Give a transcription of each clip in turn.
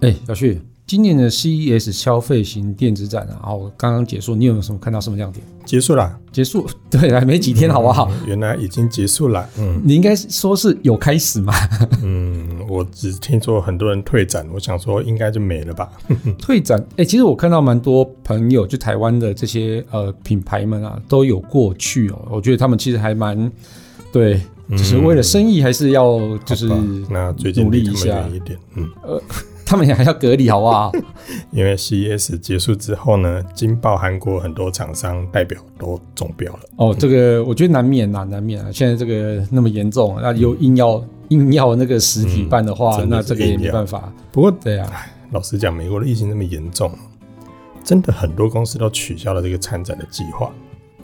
哎，小旭，今年的 CES 消费型电子展啊，然后刚刚结束，你有没有什么看到什么亮点？结束了，结束，对，还没几天，好不好？嗯，原来已经结束了，嗯，你应该说是有开始嘛？嗯，我只听说很多人退展，我想说应该就没了吧。退展，哎，其实我看到蛮多朋友，就台湾的这些呃品牌们啊，都有过去哦。我觉得他们其实还蛮对，就是为了生意，还是要就是那最近努力一下一点，嗯，呃。他们也还要隔离，好不好？因为 CES 结束之后呢，惊爆韩国很多厂商代表都中标了。哦，这个我觉得难免啊，难免啊。现在这个那么严重，那又硬要、嗯、硬要那个实体办的话，那这个也没办法。不过，对啊，老实讲，美国的疫情那么严重，真的很多公司都取消了这个参展的计划。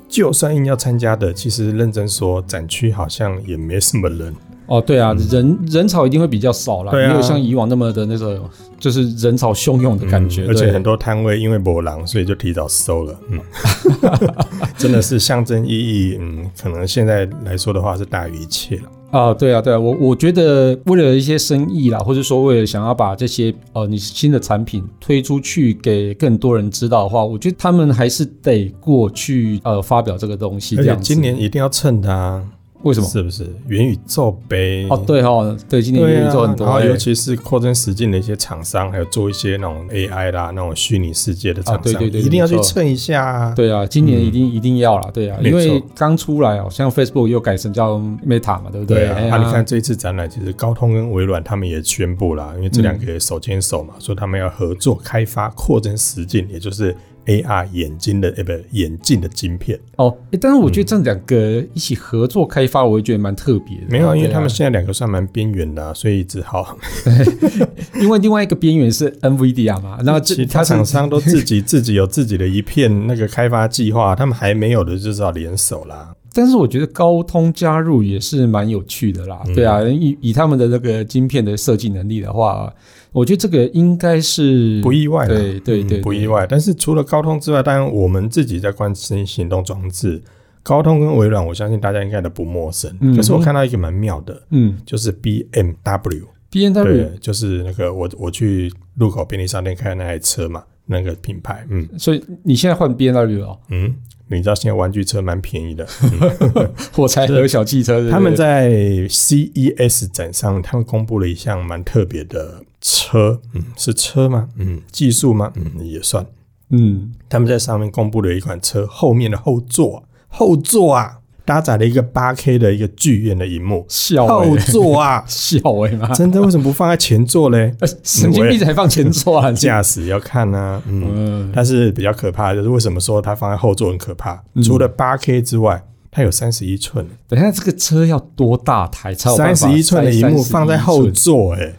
就算硬要参加的，其实认真说，展区好像也没什么人。哦，对啊，嗯、人人潮一定会比较少啦，啊、没有像以往那么的那个，就是人潮汹涌的感觉。嗯、而且很多摊位因为没人，所以就提早收了。嗯，真的是象征意义。嗯，可能现在来说的话是大于一切了。啊，对啊，对啊，我我觉得为了一些生意啦，或者说为了想要把这些呃你新的产品推出去给更多人知道的话，我觉得他们还是得过去呃发表这个东西。这样子。而且今年一定要趁它。为什么？是不是元宇宙杯？哦，对哈，对，今年元宇宙很多，然后尤其是扩增实境的一些厂商，还有做一些那种 AI 啦、那种虚拟世界的厂商，对对对，一定要去蹭一下。对啊，今年一定一定要啦，对啊，因为刚出来哦，像 Facebook 又改成叫 Meta 嘛，对不对？啊，你看这一次展览，其实高通跟微软他们也宣布了，因为这两个手牵手嘛，说他们要合作开发扩增实境，也就是。AR 眼睛的呃不眼镜的晶片哦，但是我觉得这两个一起合作开发，我也觉得蛮特别的。没有，因为他们现在两个算蛮边缘的，所以只好。因为另外一个边缘是 NVIDIA 嘛，然后其他厂商都自己 自己有自己的一片那个开发计划，他们还没有的就是要联手啦。但是我觉得高通加入也是蛮有趣的啦，对啊，以以他们的那个晶片的设计能力的话。我觉得这个应该是不意外的，对对对，不意外。但是除了高通之外，当然我们自己在关心行动装置，高通跟微软，我相信大家应该都不陌生。可是我看到一个蛮妙的，嗯，就是 BMW，BMW 就是那个我我去路口便利商店开那台车嘛，那个品牌，嗯。所以你现在换 BMW 了？嗯，你知道现在玩具车蛮便宜的，火柴盒小汽车。他们在 CES 展上，他们公布了一项蛮特别的。车，嗯，是车吗？嗯，技术吗？嗯，也算。嗯，他们在上面公布了一款车后面的后座，后座啊，搭载了一个八 K 的一个剧院的荧幕。笑、欸，后座啊，笑哎、欸、吗？真的？为什么不放在前座嘞？神经病才放前座啊！驾驶要看啊。嗯，嗯，但是比较可怕的就是为什么说它放在后座很可怕？嗯、除了八 K 之外，它有三十一寸。等一下这个车要多大台？三十一寸的荧幕放在后座、欸，哎。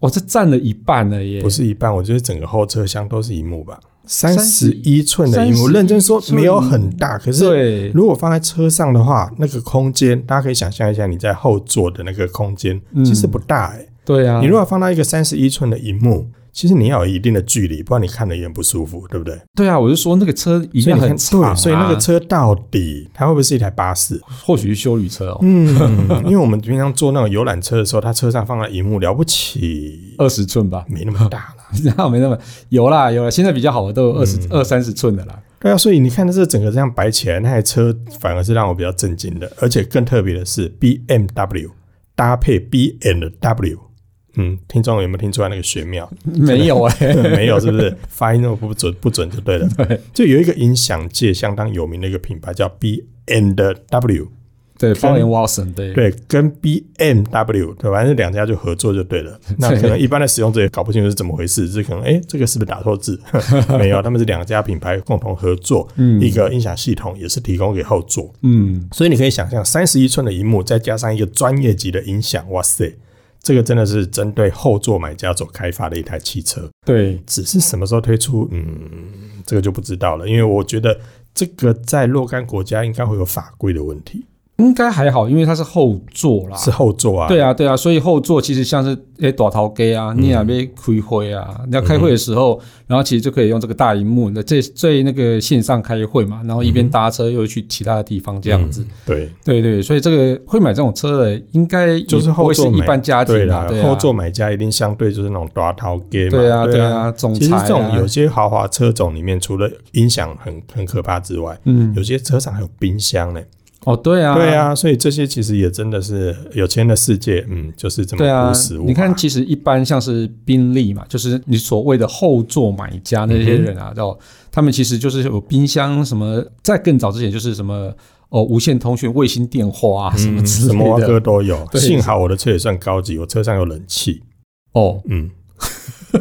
我这占了一半了耶！不是一半，我觉得整个后车厢都是荧幕吧。三十一寸的荧幕，认真说没有很大，可是如果放在车上的话，那个空间大家可以想象一下，你在后座的那个空间其实不大哎。对啊，你如果放到一个三十一寸的荧幕。其实你要有一定的距离，不然你看的也很不舒服，对不对？对啊，我就说那个车一定很长啊，所以那个车到底它会不会是一台巴士？或许是休旅车哦。嗯，因为我们平常坐那种游览车的时候，它车上放了荧幕了不起二十寸吧，没那么大了，没那么有啦有啦，现在比较好的都有二十二三十寸的啦。对啊，所以你看这整个这样摆起来，那台车反而是让我比较震惊的，而且更特别的是 BMW 搭配 B&W。嗯，听众有没有听出来那个玄妙？没有哎、欸，没有，是不是发音那么不准？不准就对了。对，就有一个音响界相当有名的一个品牌叫 B and W，对，鲍廉沃森，对对，跟 B M W 对，反正两家就合作就对了。那可能一般的使用者也搞不清楚是怎么回事，这可能哎、欸，这个是不是打错字？没有，他们是两家品牌共同合作，嗯，一个音响系统也是提供给后座，嗯，所以你可以想象，三十一寸的荧幕再加上一个专业级的音响，哇塞！这个真的是针对后座买家所开发的一台汽车，对，只是什么时候推出，嗯，这个就不知道了，因为我觉得这个在若干国家应该会有法规的问题。应该还好，因为它是后座啦，是后座啊。对啊，对啊，所以后座其实像是诶大头鸡啊，你也没开会啊，你要开会的时候，然后其实就可以用这个大荧幕，那这最那个线上开会嘛，然后一边搭车又去其他的地方这样子。对对对，所以这个会买这种车的，应该就是后座一般家庭啦，后座买家一定相对就是那种大头鸡嘛。对啊对啊，总裁。其实这种有些豪华车种里面，除了音响很很可怕之外，嗯，有些车上还有冰箱呢。哦，对啊，对啊，所以这些其实也真的是有钱的世界，嗯，就是这么朴实无华。你看，其实一般像是宾利嘛，就是你所谓的后座买家那些人啊，叫、嗯、他们其实就是有冰箱什么，在更早之前就是什么哦，无线通讯、卫星电话啊什么之类的，嗯、什么歌都有。幸好我的车也算高级，我车上有冷气。哦，嗯，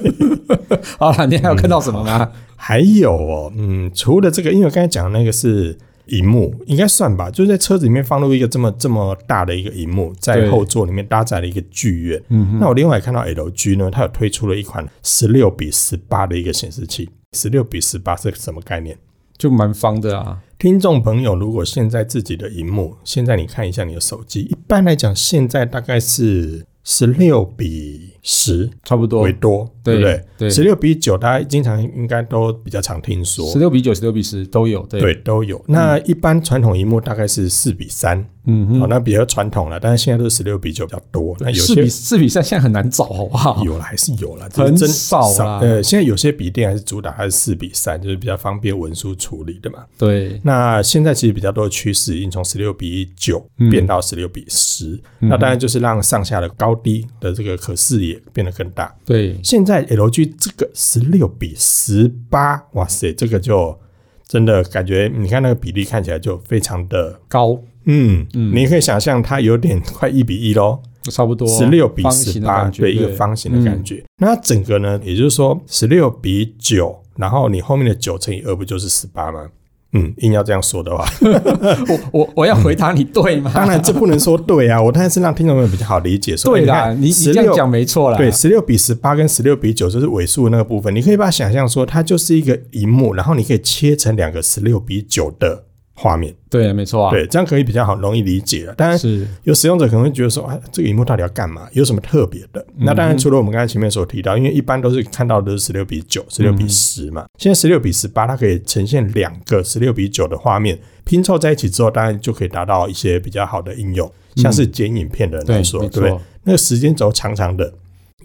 好了，你还有看到什么吗？嗯、还有哦，嗯，除了这个，因为我刚才讲的那个是。荧幕应该算吧，就是在车子里面放入一个这么这么大的一个荧幕，在后座里面搭载了一个剧院。嗯，那我另外看到 LG 呢，它有推出了一款十六比十八的一个显示器。十六比十八是什么概念？就蛮方的啊。听众朋友，如果现在自己的荧幕，现在你看一下你的手机，一般来讲，现在大概是十六比十，差不多为多，对不对？对，十六比九，大家经常应该都比较常听说，十六比九、十六比十都有，对，对都有。那一般传统荧幕大概是四比三。嗯哼，好，那比较传统了，但是现在都是十六比九比较多。那有些四比四比三现在很难找，好不好？有了还是有了，很少啦。呃，现在有些笔电还是主打还是四比三，就是比较方便文书处理的嘛。对。那现在其实比较多的趋势已经从十六比九变到十六比十，嗯，那当然就是让上下的高低的这个可视野变得更大。对。现在 LG 这个十六比十八，哇塞，这个就真的感觉，你看那个比例看起来就非常的高。嗯嗯，你可以想象它有点快一比一咯，差不多十六比十八，对，一个方形的感觉。嗯、那整个呢，也就是说十六比九，然后你后面的九乘以二不就是十八吗？嗯，硬要这样说的话，我我我要回答你对吗？当然这不能说对啊，我当然是让听众们比较好理解。说对啦，你你这样讲没错啦。对，十六比十八跟十六比九就是尾数那个部分，你可以把它想象说，它就是一个荧幕，然后你可以切成两个十六比九的。画面对，没错啊，对，这样可以比较好容易理解了。当然，是有使用者可能会觉得说，哎，这个荧幕到底要干嘛？有什么特别的？嗯、那当然，除了我们刚才前面所提到，因为一般都是看到的是十六比九、十六比十嘛。现在十六比十八，它可以呈现两个十六比九的画面拼凑在一起之后，当然就可以达到一些比较好的应用，像是剪影片的人来说，嗯、对，对，那个时间轴长长的。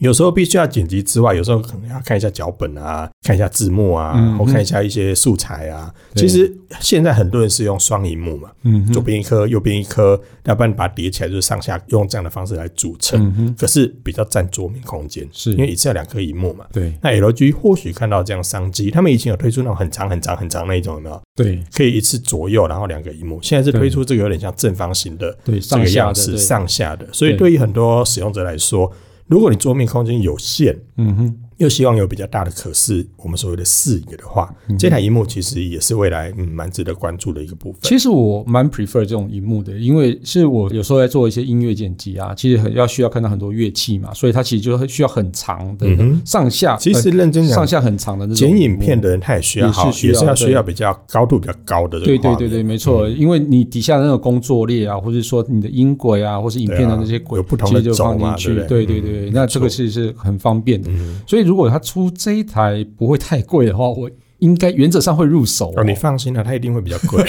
有时候必须要剪辑之外，有时候可能要看一下脚本啊，看一下字幕啊，嗯、或看一下一些素材啊。其实现在很多人是用双荧幕嘛，嗯，左边一颗，右边一颗，要不然把它叠起来，就是上下用这样的方式来组成。嗯、可是比较占桌面空间，是因为一次要两颗荧幕嘛。对。那 LG 或许看到这样商机，他们以前有推出那种很长很长很长那一种，有没有？对，可以一次左右，然后两个荧幕。现在是推出这个有点像正方形的这个样式，上下的。所以对于很多使用者来说。如果你桌面空间有限，嗯哼。又希望有比较大的可视，我们所谓的视野的话，嗯、这台荧幕其实也是未来嗯蛮值得关注的一个部分。其实我蛮 prefer 这种荧幕的，因为是我有时候在做一些音乐剪辑啊，其实很要需要看到很多乐器嘛，所以它其实就需要很长的上下。嗯、其实认真讲，上下很长的那种。剪影片的人他也需要，也是需要，也是要需要比较高度比较高的。对对对对，没错，嗯、因为你底下的那个工作列啊，或者说你的音轨啊，或是影片的那些轨，有不同的轴嘛，对不对？对那这个其实是很方便的。嗯、所以如果它出这这一台不会太贵的话，我应该原则上会入手哦。哦，你放心了，它一定会比较贵。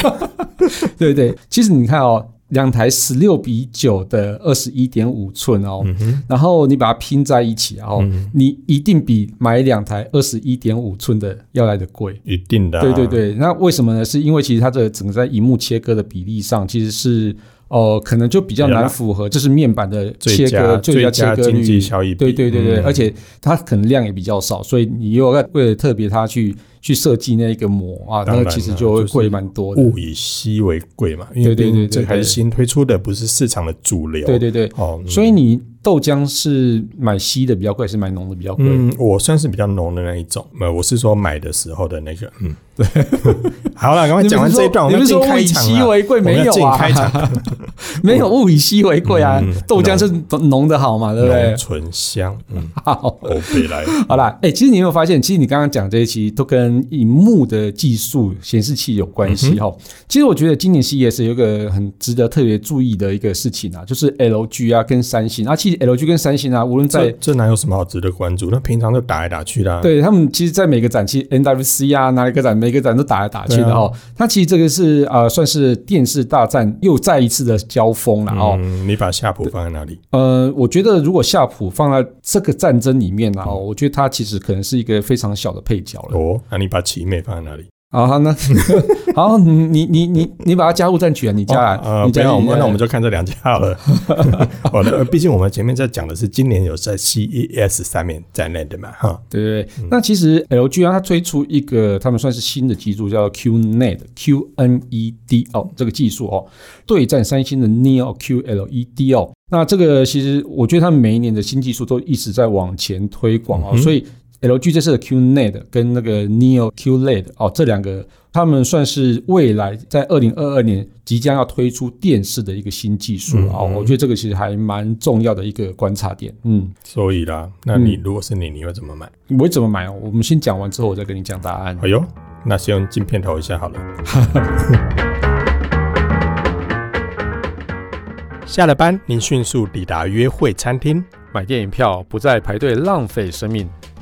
对对，其实你看哦，两台十六比九的二十一点五寸哦，嗯、然后你把它拼在一起，然后你一定比买两台二十一点五寸的要来的贵，一定的、啊。对对对，那为什么呢？是因为其实它这个整个在荧幕切割的比例上，其实是。哦，可能就比较难符合，就是面板的切割最佳切割率，对对对对，而且它可能量也比较少，所以你又要为了特别它去去设计那一个膜啊，那其实就会贵蛮多的。物以稀为贵嘛，因为对对对，这还是新推出的，不是市场的主流。对对对，哦，所以你。豆浆是买稀的比较贵，是买浓的比较贵？嗯，我算是比较浓的那一种。没有，我是说买的时候的那个。嗯，对。好了，赶快讲完这一段，我们进开场。物以稀为贵，没有啊？没有物以稀为贵啊！豆浆是浓的好嘛，对不对？醇香。嗯，好，OK 来。好啦，哎，其实你有没有发现，其实你刚刚讲这一期都跟跟荧幕的技术、显示器有关系哈。嗯、其实我觉得今年 CES 有一个很值得特别注意的一个事情啊，就是 LG 啊跟三星啊，其实 LG 跟三星啊，无论在这，这哪有什么好值得关注？那平常就打来打去的、啊。对他们，其实，在每个展期 NWC 啊，哪一个展，每个展都打来打去的哈。它、啊、其实这个是呃，算是电视大战又再一次的交锋了哦。嗯，你把夏普放在哪里？呃，我觉得如果夏普放在这个战争里面呢，哦，我觉得它其实可能是一个非常小的配角了。哦，那你把奇美放在哪里？好，好，那 好，你你你你把它加入战局啊，你加来，呃，不要，那我们就看这两家好了。好的，毕竟我们前面在讲的是今年有在 CES 上面在内的嘛，哈，对对对。那其实 LG 啊，它推出一个他们算是新的技术，叫 QNED，Q N E D 哦，这个技术哦，对战三星的 Neo QLED 哦。那这个其实我觉得他们每一年的新技术都一直在往前推广哦，所以。LG 这次的 QNED 跟那个 Neo QLED 哦，这两个他们算是未来在二零二二年即将要推出电视的一个新技术啊、嗯哦，我觉得这个其实还蛮重要的一个观察点。嗯，所以啦，那你如果是你，你会怎么买？我会怎么买哦？我们先讲完之后，我再跟你讲答案。哎呦，那先用镜片投一下好了。下了班，您迅速抵达约会餐厅，买电影票不再排队浪费生命。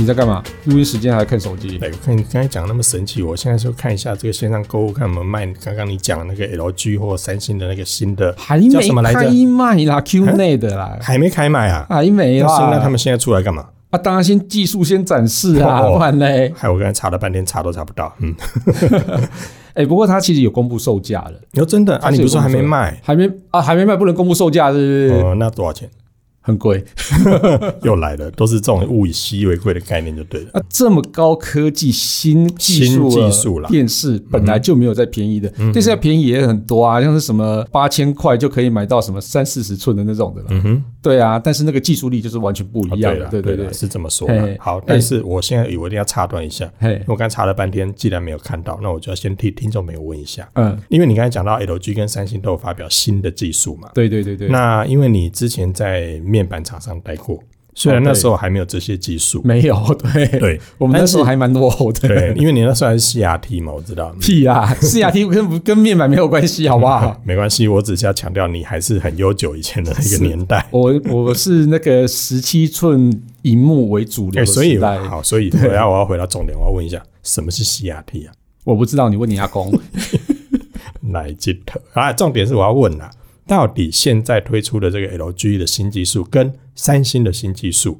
你在干嘛？录音时间还在看手机？哎，我看你刚才讲那么神奇，我现在就看一下这个线上购物，看有没有卖刚刚你讲那个 LG 或三星的那个新的，还没开卖啦，QNED 的啦，还没开卖啊，还没啦。那他们现在出来干嘛？啊，当然先技术先展示啊，不然嘞。还有我刚才查了半天，查都查不到。嗯，哎，不过它其实有公布售价了。哟，真的啊？你不是说还没卖？还没啊？还没卖，不能公布售价，是不是？哦，那多少钱？很贵，又来了，都是这种物以稀为贵的概念就对了。啊，这么高科技新技术技术了，电视本来就没有再便宜的，电视要便宜也很多啊，像是什么八千块就可以买到什么三四十寸的那种的了。嗯哼，对啊，但是那个技术力就是完全不一样的。对对对，是这么说的。好，但是我现在我一定要插断一下，我刚才查了半天，既然没有看到，那我就要先替听众朋友问一下。嗯，因为你刚才讲到 LG 跟三星都有发表新的技术嘛？对对对对。那因为你之前在面板厂商待过，虽然那时候还没有这些技术，没有，对对，我们那时候还蛮落后的，对，因为你那时候还是 CRT 嘛，我知道。屁啊，CRT 跟跟面板没有关系，好不好？没关系，我只是要强调，你还是很悠久以前的那个年代。我我是那个十七寸荧幕为主流的时代，好，所以我要我要回到重点，我要问一下，什么是 CRT 啊？我不知道，你问你阿公。来接头啊，重点是我要问啦。到底现在推出的这个 LG 的新技术跟三星的新技术，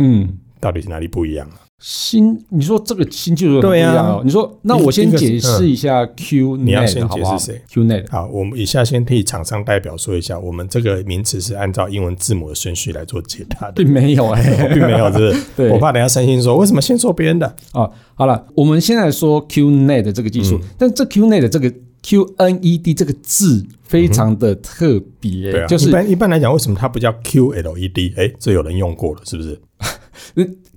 嗯，到底是哪里不一样啊？新，你说这个新技术不一样哦？啊、你说，那我先解释一下 QNED，你要先解释谁？Q net。好，我们以下先替厂商代表说一下，我们这个名词是按照英文字母的顺序来做解答的，并没有哎、欸，并没有，是不是？对，我怕等下三星说为什么先说别人的啊？好了，我们先来说 Q net 这个技术，嗯、但这 QNED 这个。Q N E D 这个字非常的特别，啊、就是一般一般来讲，为什么它不叫 Q L E D？哎，这有人用过了，是不是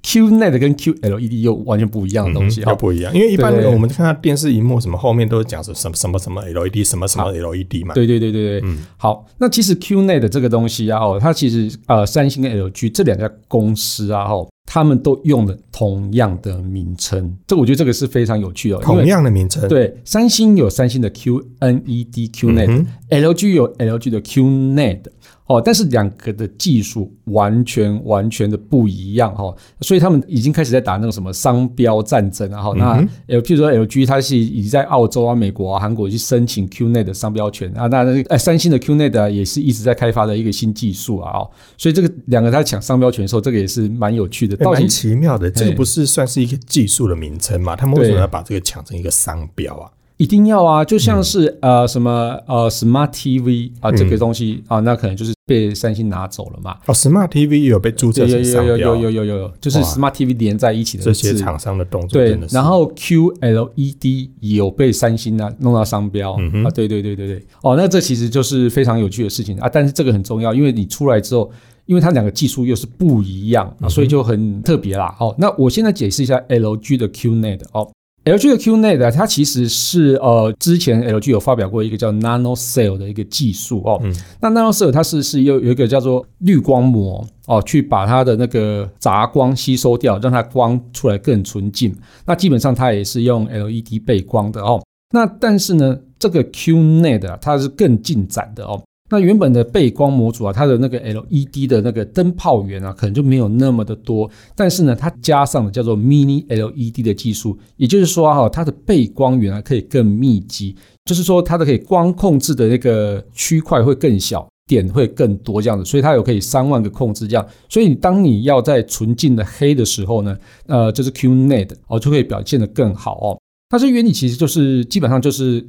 ？Q Net 跟 Q L E D 又完全不一样的东西，又、嗯、不一样。因为一般我们看到电视荧幕什么后面都是讲什么什么什么 L E D，什么什么 L E D 嘛。对对对对对，嗯，好。那其实 Q Net 这个东西啊，哦，它其实呃，三星跟 L G 这两家公司啊，哈。他们都用了同样的名称，这我觉得这个是非常有趣的。同样的名称，对，三星有三星的 QNED QNET，LG 有 LG 的 QNED。哦，但是两个的技术完全完全的不一样哈，所以他们已经开始在打那种什么商标战争啊哈。那譬如说 LG 它是已经在澳洲啊、美国啊、韩国去申请 QNet 的商标权啊，那呃三星的 QNED 也是一直在开发的一个新技术啊，哦，所以这个两个在抢商标权的时候，这个也是蛮有趣的，蛮奇妙的。这个不是算是一个技术的名称嘛？他们为什么要把这个抢成一个商标啊？一定要啊，就像是、嗯、呃什么呃 Smart TV 啊、这个东西啊，那可能就是被三星拿走了嘛。哦，Smart TV 有被注册成商标，有有有有有有有，就是 Smart TV 连在一起的这些厂商的动作的。对，然后 QLED 有被三星啊弄到商标、嗯、啊，对对对对对。哦，那这其实就是非常有趣的事情啊，但是这个很重要，因为你出来之后，因为它两个技术又是不一样啊，所以就很特别啦。哦，那我现在解释一下 LG 的 QNet 哦。LG 的 QNED 它其实是呃，之前 LG 有发表过一个叫 NanoCell 的一个技术哦。嗯。那 NanoCell 它是是有有一个叫做滤光膜哦，去把它的那个杂光吸收掉，让它光出来更纯净。那基本上它也是用 LED 背光的哦。那但是呢，这个 QNED 它是更进展的哦。那原本的背光模组啊，它的那个 LED 的那个灯泡源啊，可能就没有那么的多。但是呢，它加上了叫做 Mini LED 的技术，也就是说哈，它的背光源啊可以更密集，就是说它的可以光控制的那个区块会更小，点会更多这样子。所以它有可以三万个控制这样。所以当你要在纯净的黑的时候呢，呃，就是 QNED 哦，就可以表现得更好哦。它这原理其实就是基本上就是。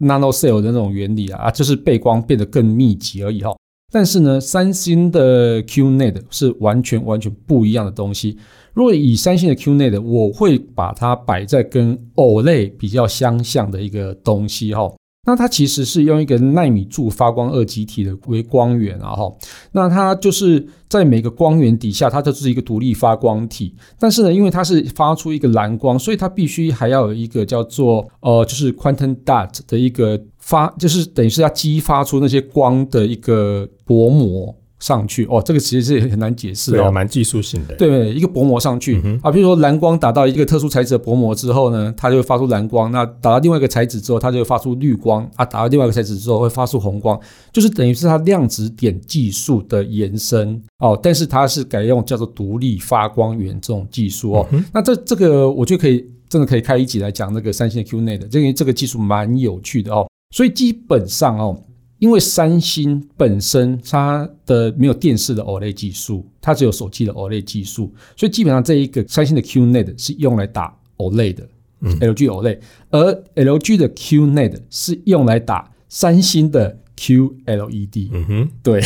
NanoCell 的那种原理啊，啊，就是背光变得更密集而已哈。但是呢，三星的 Q-Net 是完全完全不一样的东西。如果以三星的 Q-Net，我会把它摆在跟 OLED 比较相像的一个东西哈。那它其实是用一个纳米柱发光二极体的微光源啊哈，那它就是在每个光源底下，它就是一个独立发光体。但是呢，因为它是发出一个蓝光，所以它必须还要有一个叫做呃，就是 quantum dot 的一个发，就是等于是要激发出那些光的一个薄膜。上去哦，这个其实是很难解释哦，蛮技术性的。对，一个薄膜上去、嗯、啊，比如说蓝光打到一个特殊材质的薄膜之后呢，它就会发出蓝光；那打到另外一个材质之后，它就会发出绿光啊；打到另外一个材质之后会发出红光，就是等于是它量子点技术的延伸哦。但是它是改用叫做独立发光源这种技术哦。嗯、那这这个我觉得可以，真的可以开一集来讲那个三星的 QNED，这个这个技术蛮有趣的哦。所以基本上哦。因为三星本身它的没有电视的 OLED 技术，它只有手机的 OLED 技术，所以基本上这一个三星的 QNET 是用来打 OLED 的，嗯，LG OLED，而 LG 的 QNET 是用来打三星的。QLED，嗯哼，对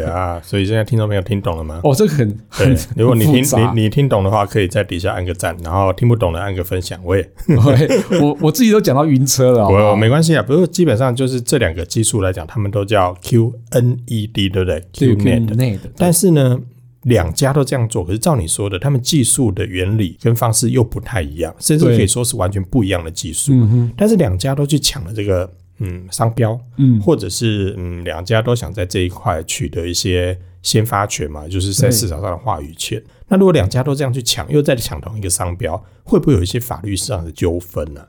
呀，所以现在听众朋友听懂了吗？哦，这个很很，如果你听你你听懂的话，可以在底下按个赞，然后听不懂的按个分享。我也，我我自己都讲到晕车了，我没关系啊。不过基本上就是这两个技术来讲，他们都叫 QNED，对不对？QNED，但是呢，两家都这样做，可是照你说的，他们技术的原理跟方式又不太一样，甚至可以说是完全不一样的技术。嗯哼，但是两家都去抢了这个。嗯，商标，嗯，或者是嗯，两家都想在这一块取得一些先发权嘛，就是在市场上的话语权。那如果两家都这样去抢，又在抢同一个商标，会不会有一些法律上的纠纷呢？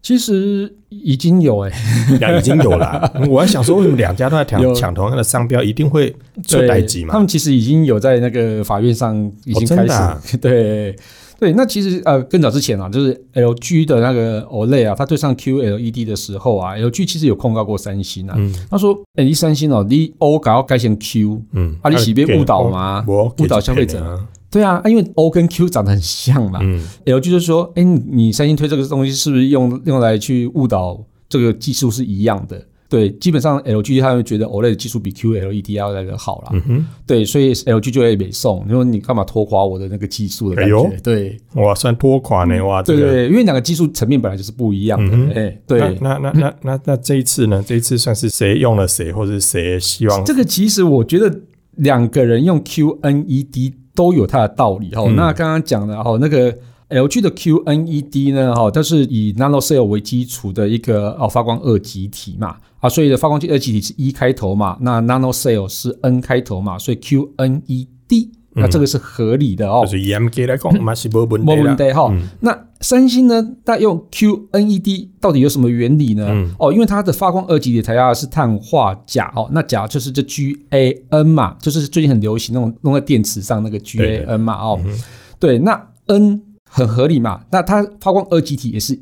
其实已经有哎、欸，已经有了。我还想说，为什么两家都在抢抢同样的商标，一定会出代志嘛？他们其实已经有在那个法院上已经开始，哦啊、对。对，那其实呃，更早之前啊，就是 LG 的那个 OLED 啊，它对上 QLED 的时候啊，LG 其实有控告过三星啊。嗯、他说：“哎、欸，你三星哦，你 O 搞要改成 Q，嗯，啊，你是被误导吗？误导消费者啊？对啊，因为 O 跟 Q 长得很像嘛。嗯，LG 就说：哎、欸，你三星推这个东西是不是用用来去误导这个技术是一样的？”对，基本上 LG 他们觉得 OLED 技术比 QLED 要来的好啦。嗯哼，对，所以 LG 就会北送，你说你干嘛拖垮我的那个技术的感觉？哎、对，哇，算拖垮呢哇！对对对，因为两个技术层面本来就是不一样的。哎、嗯，对，那那那那那，那这一次呢？这一次算是谁用了谁，或者是谁希望？这个其实我觉得两个人用 QNED 都有它的道理哈、嗯。那刚刚讲的哈，那个。LG 的 QNED 呢，哈，它是以 NanoCell 为基础的一个哦发光二极体嘛，啊，所以的发光二极体是 E 开头嘛，那 NanoCell 是 N 开头嘛，所以 QNED，那这个是合理的哦。就是严格来讲，嘛是没问题没问题哈。那三星呢，它用 QNED 到底有什么原理呢？嗯、哦，因为它的发光二极体材料是碳化钾哦，那钾就是这 GaN 嘛，就是最近很流行那种弄在电池上那个 GaN 嘛，哦，嗯、对，那 N。很合理嘛？那它发光二极体也是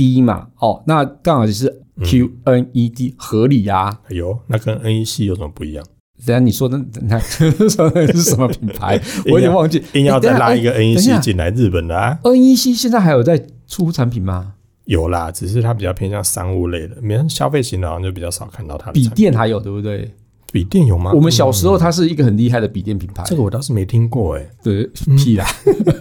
ED 嘛？哦，那刚好就是 QNED 合理呀、啊。哎呦，那跟 NEC 有什么不一样？等下你说的，等下 说的是什么品牌？我有点忘记。硬要再拉一个 NEC 进来，日本的啊？NEC 现在还有在出产品吗？有啦，只是它比较偏向商务类的，免消费型的好像就比较少看到它的。笔电还有对不对？笔电有吗？我们小时候它是一个很厉害的笔电品牌，这个我倒是没听过哎。对，屁啦！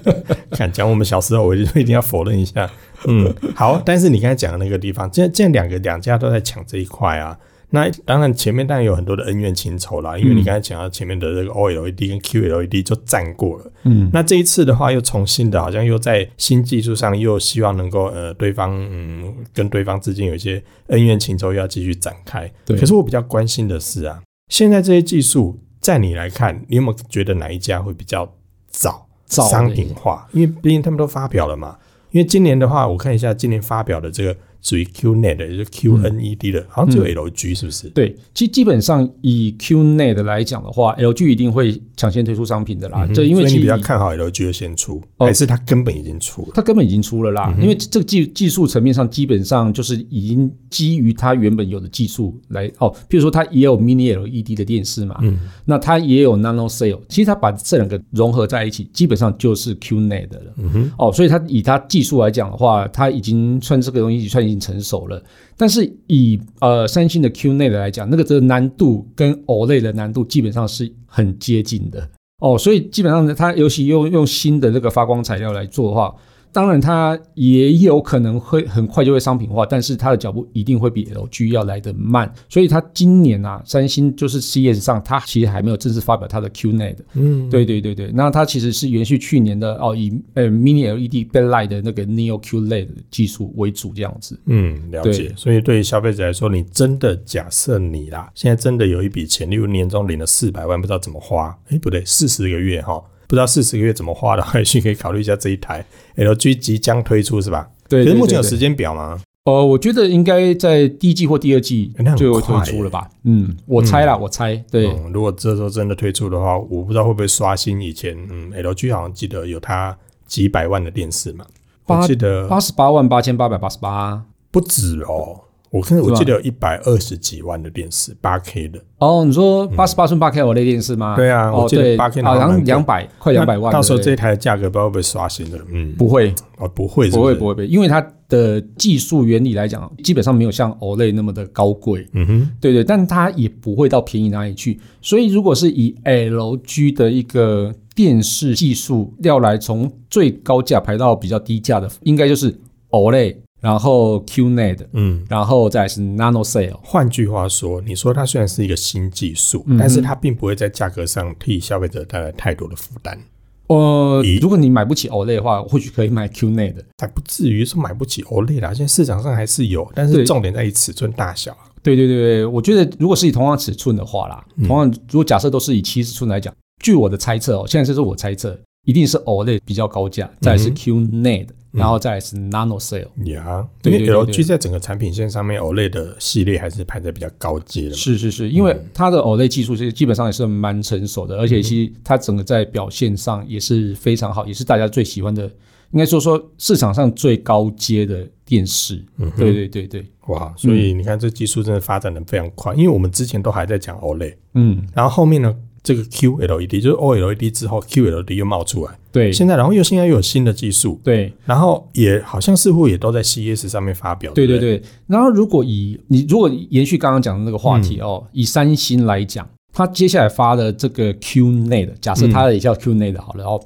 看讲我们小时候，我就一定要否认一下。嗯，好，但是你刚才讲的那个地方，现在现在两个两家都在抢这一块啊。那当然前面当然有很多的恩怨情仇啦，因为你刚才讲到前面的这个 OLED 跟 QLED 就战过了。嗯，那这一次的话又重新的，好像又在新技术上又希望能够呃对方嗯跟对方之间有一些恩怨情仇又要继续展开。对，可是我比较关心的是啊。现在这些技术，在你来看，你有没有觉得哪一家会比较早商品化？因为毕竟他们都发表了嘛。因为今年的话，我看一下今年发表的这个。属于 QNet 的，也就是 QNED 的，嗯、好像只有 LG 是不是？对，其实基本上以 QNet 来讲的话，LG 一定会抢先推出商品的啦。这、嗯、因为你比较看好 LG 的先出，哦、还是它根本已经出了？它根本已经出了啦。嗯、因为这个技技术层面上，基本上就是已经基于它原本有的技术来哦。譬如说，它也有 Mini LED 的电视嘛，嗯，那它也有 Nano Cell，其实它把这两个融合在一起，基本上就是 QNet 了。嗯哼，哦，所以它以它技术来讲的话，它已经算这个东西算已经成熟了。但是以呃三星的 Q 内的来讲，那个的难度跟 O 类的难度基本上是很接近的哦，所以基本上它尤其用用新的这个发光材料来做的话。当然，它也有可能会很快就会商品化，但是它的脚步一定会比 LG 要来得慢。所以它今年啊，三星就是 CES 上，它其实还没有正式发表它的 QNED。嗯，对对对对。那它其实是延续去年的哦，以呃 Mini LED backlight 的那个 Neo QLED 技术为主这样子。嗯，了解。所以对于消费者来说，你真的假设你啦，现在真的有一笔钱，例如年终领了四百万，不知道怎么花？哎，不对，四十个月哈。不知道四十个月怎么花的，还是可以考虑一下这一台 LG 即将推出是吧？对，对，对，对，可是目前有时间表吗？呃，我觉得应该在第一季或第二季就会推出了吧。欸、嗯，我猜啦，嗯、我猜。对、嗯，如果这时候真的推出的话，我不知道会不会刷新以前。嗯，LG 好像记得有它几百万的电视嘛，八我记得八十八万八千八百八十八，不止哦。我看我记得有一百二十几万的电视，八 K 的。哦，你说八十八寸八 K OLED 电视吗？对啊，我记得八 K 好像两百，快两百万。到时候这一台的价格不知道会不会刷新了？嗯，不会，哦，不会，不会，不会，不会，因为它的技术原理来讲，基本上没有像 OLED 那么的高贵。嗯哼，对对，但它也不会到便宜哪里去。所以，如果是以 LG 的一个电视技术要来从最高价排到比较低价的，应该就是 OLED。然后 QNED，嗯，然后再是 Nano Cell。换句话说，你说它虽然是一个新技术，嗯、但是它并不会在价格上替消费者带来太多的负担。呃，如果你买不起 OLED 的话，或许可以买 QNED，还不至于说买不起 OLED 啦。现在市场上还是有，但是重点在于尺寸大小。对对对对，我觉得如果是以同样尺寸的话啦，嗯、同样如果假设都是以七十寸来讲，据我的猜测哦，现在这是我猜测，一定是 OLED 比较高价，再是 QNED。嗯然后再来是 Nano Cell，呀，因为 LG 在整个产品线上面 OLED 的系列还是排在比较高阶的。是是是，因为它的 OLED 技术其实基本上也是蛮成熟的，而且其实它整个在表现上也是非常好，也是大家最喜欢的，应该说说市场上最高阶的电视。嗯，对对对对，哇，所以你看这技术真的发展的非常快，因为我们之前都还在讲 OLED，嗯，然后后面呢？这个 QLED 就是 OLED 之后，QLED 又冒出来。对，现在然后又现在又有新的技术。对，然后也好像似乎也都在 CES 上面发表。对对对。然后如果以你如果延续刚刚讲的那个话题哦，以三星来讲，它接下来发的这个 QNED，假设它也叫 QNED 好了哦，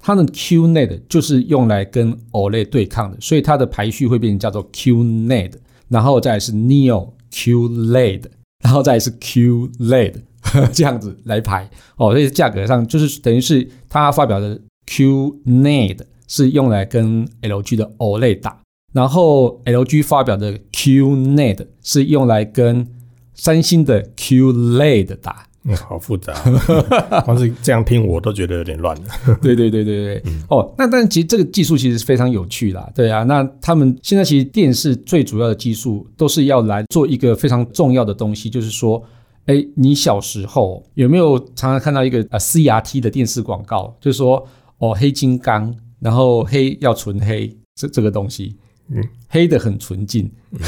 它的 QNED 就是用来跟 OLED 对抗的，所以它的排序会变成叫做 QNED，然后再是 Neo QLED，然后再是 QLED。这样子来排哦，所以价格上就是等于是他发表的 QNED 是用来跟 LG 的 OLED 打，然后 LG 发表的 QNED 是用来跟三星的 QLED 打。嗯，好复杂，光是这样听我都觉得有点乱了。对对对对对，嗯、哦，那但其实这个技术其实是非常有趣啦，对啊，那他们现在其实电视最主要的技术都是要来做一个非常重要的东西，就是说。哎，你小时候有没有常常看到一个呃 CRT 的电视广告？就是说哦，黑金刚，然后黑要纯黑，这这个东西，嗯，黑的很纯净，嗯，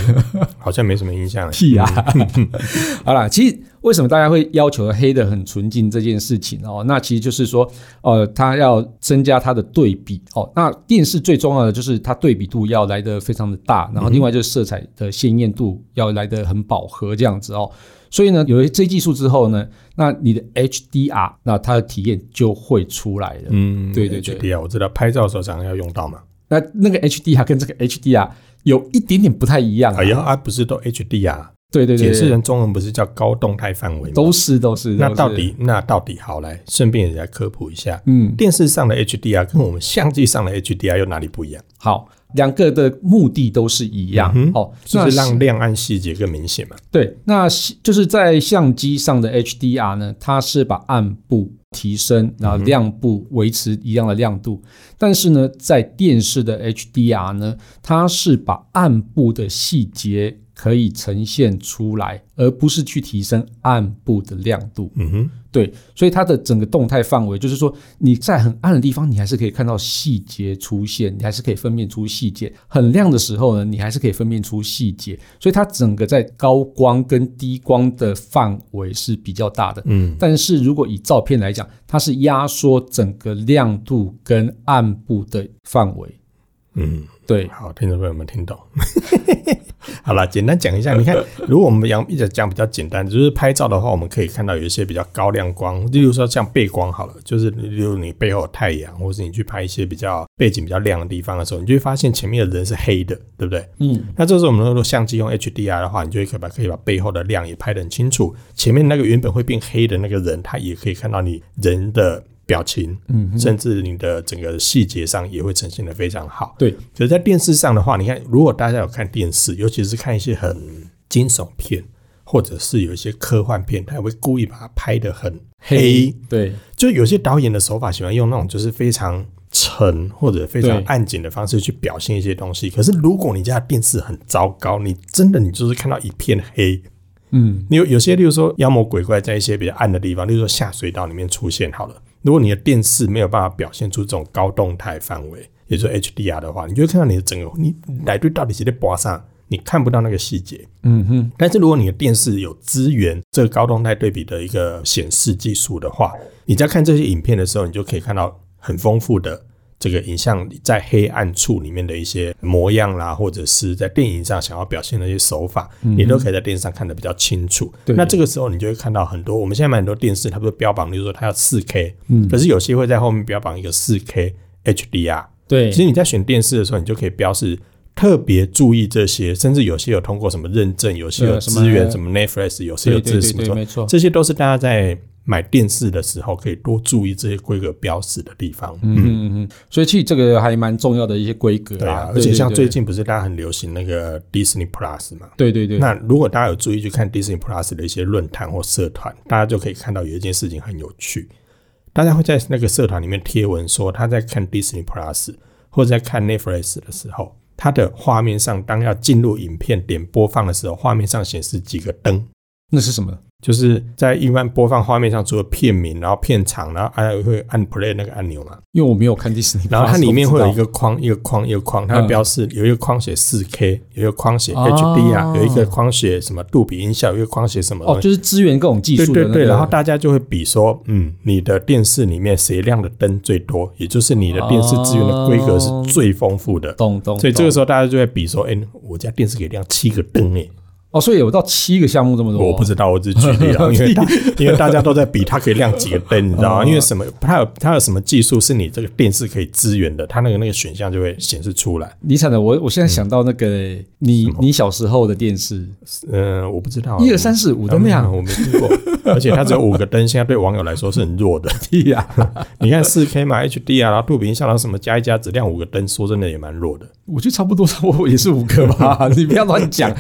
好像没什么印象。屁啊！好啦，其实为什么大家会要求黑的很纯净这件事情哦？那其实就是说，呃，它要增加它的对比哦。那电视最重要的就是它对比度要来得非常的大，然后另外就是色彩的鲜艳度要来得很饱和这样子哦。所以呢，有了这技术之后呢，那你的 HDR，那它的体验就会出来了。嗯，对对对，HDR 我知道拍照的时候常常要用到嘛。那那个 HDR 跟这个 HDR 有一点点不太一样啊。哎呀，啊不是都 HDR？对对对，解释成中文不是叫高动态范围吗？都是都是。那到底那到底好来，顺便也来科普一下。嗯，电视上的 HDR 跟我们相机上的 HDR 有哪里不一样？好。两个的目的都是一样，嗯、哦，就是让亮暗细节更明显嘛。对，那就是在相机上的 HDR 呢，它是把暗部提升，然后亮部维持一样的亮度。嗯、但是呢，在电视的 HDR 呢，它是把暗部的细节可以呈现出来，而不是去提升暗部的亮度。嗯哼。对，所以它的整个动态范围，就是说你在很暗的地方，你还是可以看到细节出现，你还是可以分辨出细节；很亮的时候呢，你还是可以分辨出细节。所以它整个在高光跟低光的范围是比较大的。嗯，但是如果以照片来讲，它是压缩整个亮度跟暗部的范围。嗯，对，好，听众朋友们听懂。好了，简单讲一下。你看，如果我们讲一直讲比较简单，就是拍照的话，我们可以看到有一些比较高亮光，例如说像背光好了，就是例如你背后有太阳，或是你去拍一些比较背景比较亮的地方的时候，你就会发现前面的人是黑的，对不对？嗯。那这时候我们如果相机用 HDR 的话，你就可以把可以把背后的亮也拍得很清楚，前面那个原本会变黑的那个人，他也可以看到你人的。表情，嗯，甚至你的整个细节上也会呈现得非常好。对，可是在电视上的话，你看，如果大家有看电视，尤其是看一些很惊悚片，或者是有一些科幻片，他会故意把它拍得很黑。黑对，就有些导演的手法喜欢用那种就是非常沉或者非常暗景的方式去表现一些东西。可是如果你家的电视很糟糕，你真的你就是看到一片黑。嗯，你有有些，例如说妖魔鬼怪在一些比较暗的地方，例如说下水道里面出现好了。如果你的电视没有办法表现出这种高动态范围，也就是 HDR 的话，你就会看到你的整个你来对到底是在播上，你看不到那个细节。嗯哼。但是如果你的电视有支援这个高动态对比的一个显示技术的话，你在看这些影片的时候，你就可以看到很丰富的这个影像在黑暗处里面的一些模样啦，或者是在电影上想要表现的一些手法，嗯、你都可以在电视上看得比较清楚。那这个时候你就会看到很多，我们现在买很多电视，它不是标榜，例如说它要四 K，嗯，可是有些会在后面标榜一个四 K HDR。对，其实你在选电视的时候，你就可以标示特别注意这些，甚至有些有通过什么认证，有些有资源，什么 Netflix，有些有支持什么，没错，这些都是大家在。买电视的时候可以多注意这些规格标识的地方。嗯嗯嗯，所以其实这个还蛮重要的一些规格。对啊，而且像最近不是大家很流行那个 Disney Plus 嘛？对对对。那如果大家有注意去看 Disney Plus 的一些论坛或社团，大家就可以看到有一件事情很有趣。大家会在那个社团里面贴文说，他在看 Disney Plus 或者在看 Netflix 的时候，他的画面上当要进入影片点播放的时候，画面上显示几个灯。那是什么？就是在一般播放画面上，除了片名，然后片长，然后还会按 play 那个按钮嘛。因为我没有看迪士尼，然后它里面会有一个框，一个框，一个框，它会标示有一个框写四 K，有一个框写 HD 啊，有一个框写什么杜比音效，有一个框写什么哦，就是支援各种技术的。对对对，然后大家就会比说，嗯，你的电视里面谁亮的灯最多，也就是你的电视资源的规格是最丰富的。懂懂。所以这个时候大家就会比说，哎，我家电视可以亮七个灯诶。哦，所以有到七个项目这么多，我不知道，我只举例了，因为因为大家都在比它可以亮几个灯，你知道吗？因为什么？它有它有什么技术是你这个电视可以支援的？它那个那个选项就会显示出来。李产的，我我现在想到那个你你小时候的电视，嗯，我不知道，一二三四五都亮，我没听过，而且它只有五个灯，现在对网友来说是很弱的。对呀，你看四 K 嘛，HD 啊，然后杜比音效，然后什么加一加只亮五个灯，说真的也蛮弱的。我觉得差不多，差不多也是五个吧，你不要乱讲。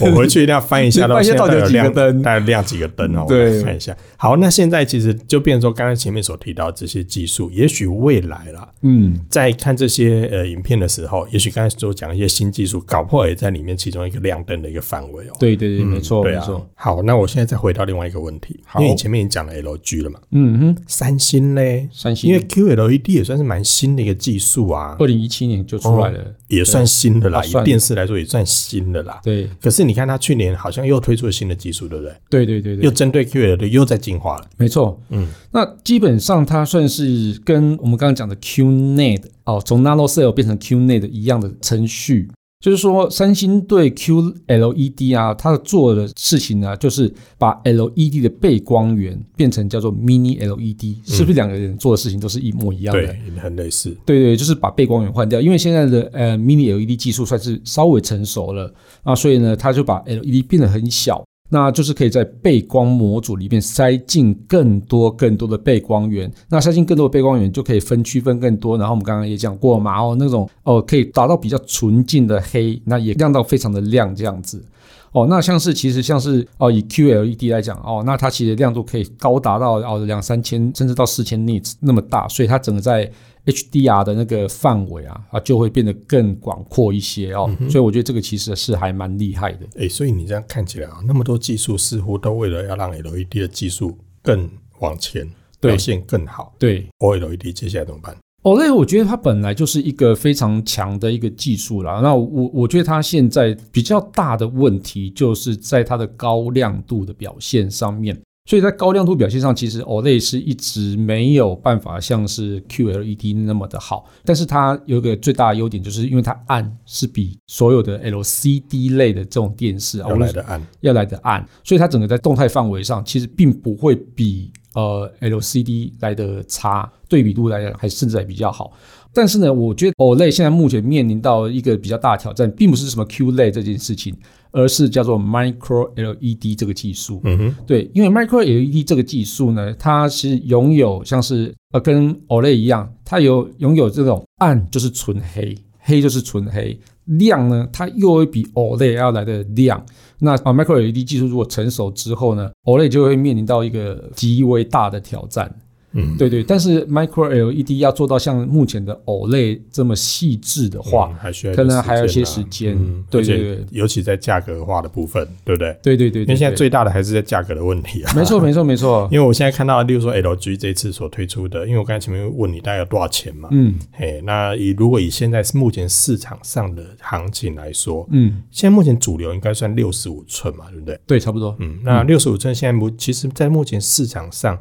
我回去一定要翻一下，到现在有亮灯，大概亮几个灯哦？对，我来看一下。好，那现在其实就变成说，刚刚前面所提到这些技术，也许未来啦，嗯，在看这些呃影片的时候，也许刚才所讲一些新技术，搞不好也在里面其中一个亮灯的一个范围哦。对对对，没错，没错。好，那我现在再回到另外一个问题，因为你前面已经讲了 LG 了嘛，嗯哼，三星嘞，三星，因为 QLED 也算是蛮新的一个技术啊，二零一七年就出来了，也算新的啦，以电视来说也算新的啦。对，可是你看它。它去年好像又推出了新的技术，对不对？对对对对，又针对 QLED 又在进化了。没错，嗯，那基本上它算是跟我们刚刚讲的 QNAND 哦，从 Nano Cell 变成 QNAND 一样的程序。就是说，三星对 QLED 啊，它做的事情呢，就是把 LED 的背光源变成叫做 Mini LED，是不是两个人做的事情都是一模一样的？对，很类似。对对，就是把背光源换掉，因为现在的呃 Mini LED 技术算是稍微成熟了啊，所以呢，它就把 LED 变得很小。那就是可以在背光模组里面塞进更多更多的背光源，那塞进更多的背光源就可以分区分更多。然后我们刚刚也讲过嘛，哦，那种哦可以达到比较纯净的黑，那也亮到非常的亮这样子。哦，那像是其实像是哦以 QLED 来讲哦，那它其实亮度可以高达到哦两三千甚至到四千 nits 那么大，所以它整个在 HDR 的那个范围啊，啊就会变得更广阔一些哦，嗯、所以我觉得这个其实是还蛮厉害的。哎、欸，所以你这样看起来啊，那么多技术似乎都为了要让 LED 的技术更往前，表现更好。对，OLED 接下来怎么办？OLED 我觉得它本来就是一个非常强的一个技术啦。那我我觉得它现在比较大的问题就是在它的高亮度的表现上面。所以在高亮度表现上，其实 OLED 是一直没有办法像是 QLED 那么的好。但是它有一个最大的优点，就是因为它暗是比所有的 LCD 类的这种电视要来的暗，要来的暗。所以它整个在动态范围上，其实并不会比呃 LCD 来的差，对比度来讲还甚至还比较好。但是呢，我觉得 OLED 现在目前面临到一个比较大的挑战，并不是什么 QLED 这件事情。而是叫做 Micro LED 这个技术，嗯哼，对，因为 Micro LED 这个技术呢，它是拥有像是呃跟 OLED 一样，它有拥有这种暗就是纯黑，黑就是纯黑，亮呢它又会比 OLED 要来的亮。那啊 Micro LED 技术如果成熟之后呢，OLED 就会面临到一个极为大的挑战。嗯，对对，但是 Micro LED 要做到像目前的 OLED 这么细致的话，还需要可能还有一些时间。对对对，尤其在价格化的部分，对不对？对对对，因为现在最大的还是在价格的问题啊。没错没错没错，因为我现在看到，例如说 LG 这次所推出的，因为我刚才前面问你大概有多少钱嘛，嗯，嘿，那以如果以现在是目前市场上的行情来说，嗯，现在目前主流应该算六十五寸嘛，对不对？对，差不多。嗯，那六十五寸现在目其实，在目前市场上。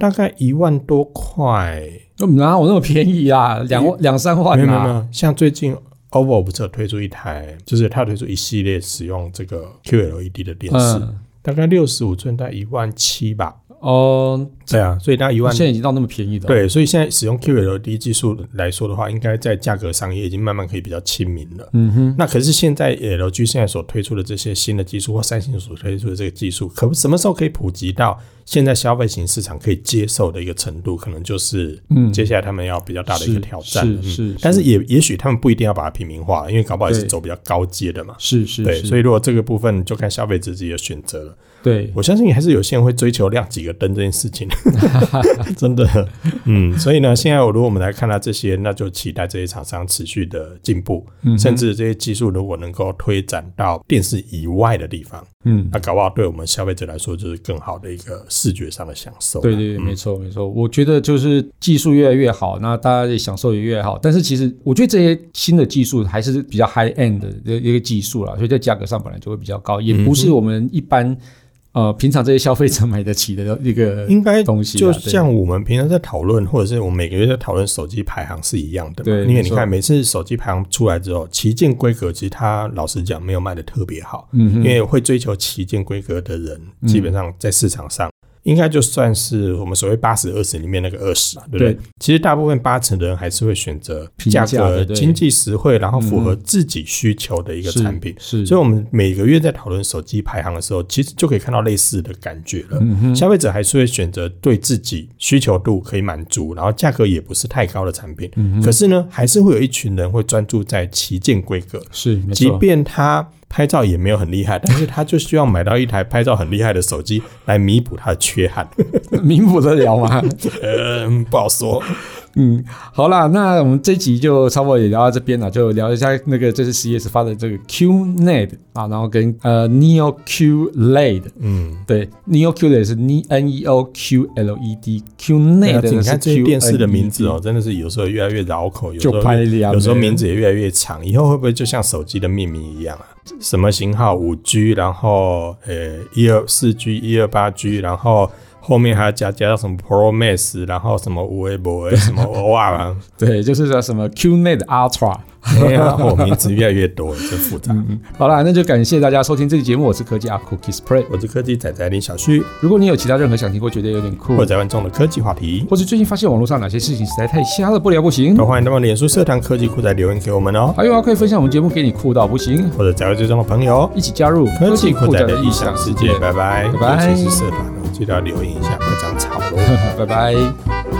大概一万多块，哪有那么便宜啊？两万两三万啊？没有没有，像最近 OVO 不是有推出一台，就是它推出一系列使用这个 QLED 的电视，嗯、大概六十五寸，大概一万七吧。哦，对啊，所以大概一万，现在已经到那么便宜的。对，所以现在使用 QLED 技术来说的话，应该在价格上也已经慢慢可以比较亲民了。嗯哼。那可是现在 LG 现在所推出的这些新的技术，或三星所推出的这个技术，可什么时候可以普及到现在消费型市场可以接受的一个程度？可能就是，嗯，接下来他们要比较大的一个挑战。是是。但是也也许他们不一定要把它平民化，因为搞不好也是走比较高阶的嘛。是是。对，所以如果这个部分就看消费者自己的选择了。对，我相信还是有些人会追求亮几个灯这件事情，真的，嗯，所以呢，现在我如果我们来看到这些，那就期待这些厂商持续的进步，嗯、甚至这些技术如果能够推展到电视以外的地方，嗯，那搞不好对我们消费者来说就是更好的一个视觉上的享受。对对对，没错、嗯、没错，我觉得就是技术越来越好，那大家的享受也越好。但是其实我觉得这些新的技术还是比较 high end 的一个技术啦，所以在价格上本来就会比较高，也不是我们一般。呃，平常这些消费者买得起的一个应该东西，就像我们平常在讨论，或者是我们每个月在讨论手机排行是一样的嘛。对，因为你看每次手机排行出来之后，旗舰规格其实它老实讲没有卖的特别好，嗯，因为会追求旗舰规格的人，基本上在市场上。应该就算是我们所谓八十二十里面那个二十嘛，对不对？对，其实大部分八成的人还是会选择价格经济实惠，然后符合自己需求的一个产品。是，是，所以我们每个月在讨论手机排行的时候，其实就可以看到类似的感觉了。嗯、消费者还是会选择对自己需求度可以满足，然后价格也不是太高的产品。嗯、可是呢，还是会有一群人会专注在旗舰规格。是，即便他。拍照也没有很厉害，但是他就需要买到一台拍照很厉害的手机来弥补他的缺憾，弥补得了吗？嗯，不好说。嗯，好啦，那我们这集就差不多也聊到这边了，就聊一下那个这次 CES 发的这个 QNED 啊，然后跟呃 Neo QLED，嗯，对，Neo QLED 是 N E O Q L E D，QNED 你看这些电视的名字哦，真的是有时候越来越绕口，有时候有时候名字也越来越长，以后会不会就像手机的命名一样啊？什么型号五 G，然后呃一二四 G，一二八 G，然后。后面还要加加到什么 Pro Max，然后什么五 A 博 A 什么 OR，，对，就是说什么 QNED Ultra，哦，名字越来越多，真复杂。嗯，好啦，那就感谢大家收听这期节目，我是科技阿酷 Kissplay，我是科技仔仔林小旭。如果你有其他任何想听或觉得有点酷或者在玩中的科技话题，或是最近发现网络上哪些事情实在太瞎了，不聊不行，都欢迎到我脸书社团科技酷仔留言给我们哦。还有啊，可以分享我们节目给你酷到不行，或者加入最终的朋友一起加入科技酷仔的异想世界。拜拜，拜拜。其是社团哦，记得留言一下，快长草喽！拜拜。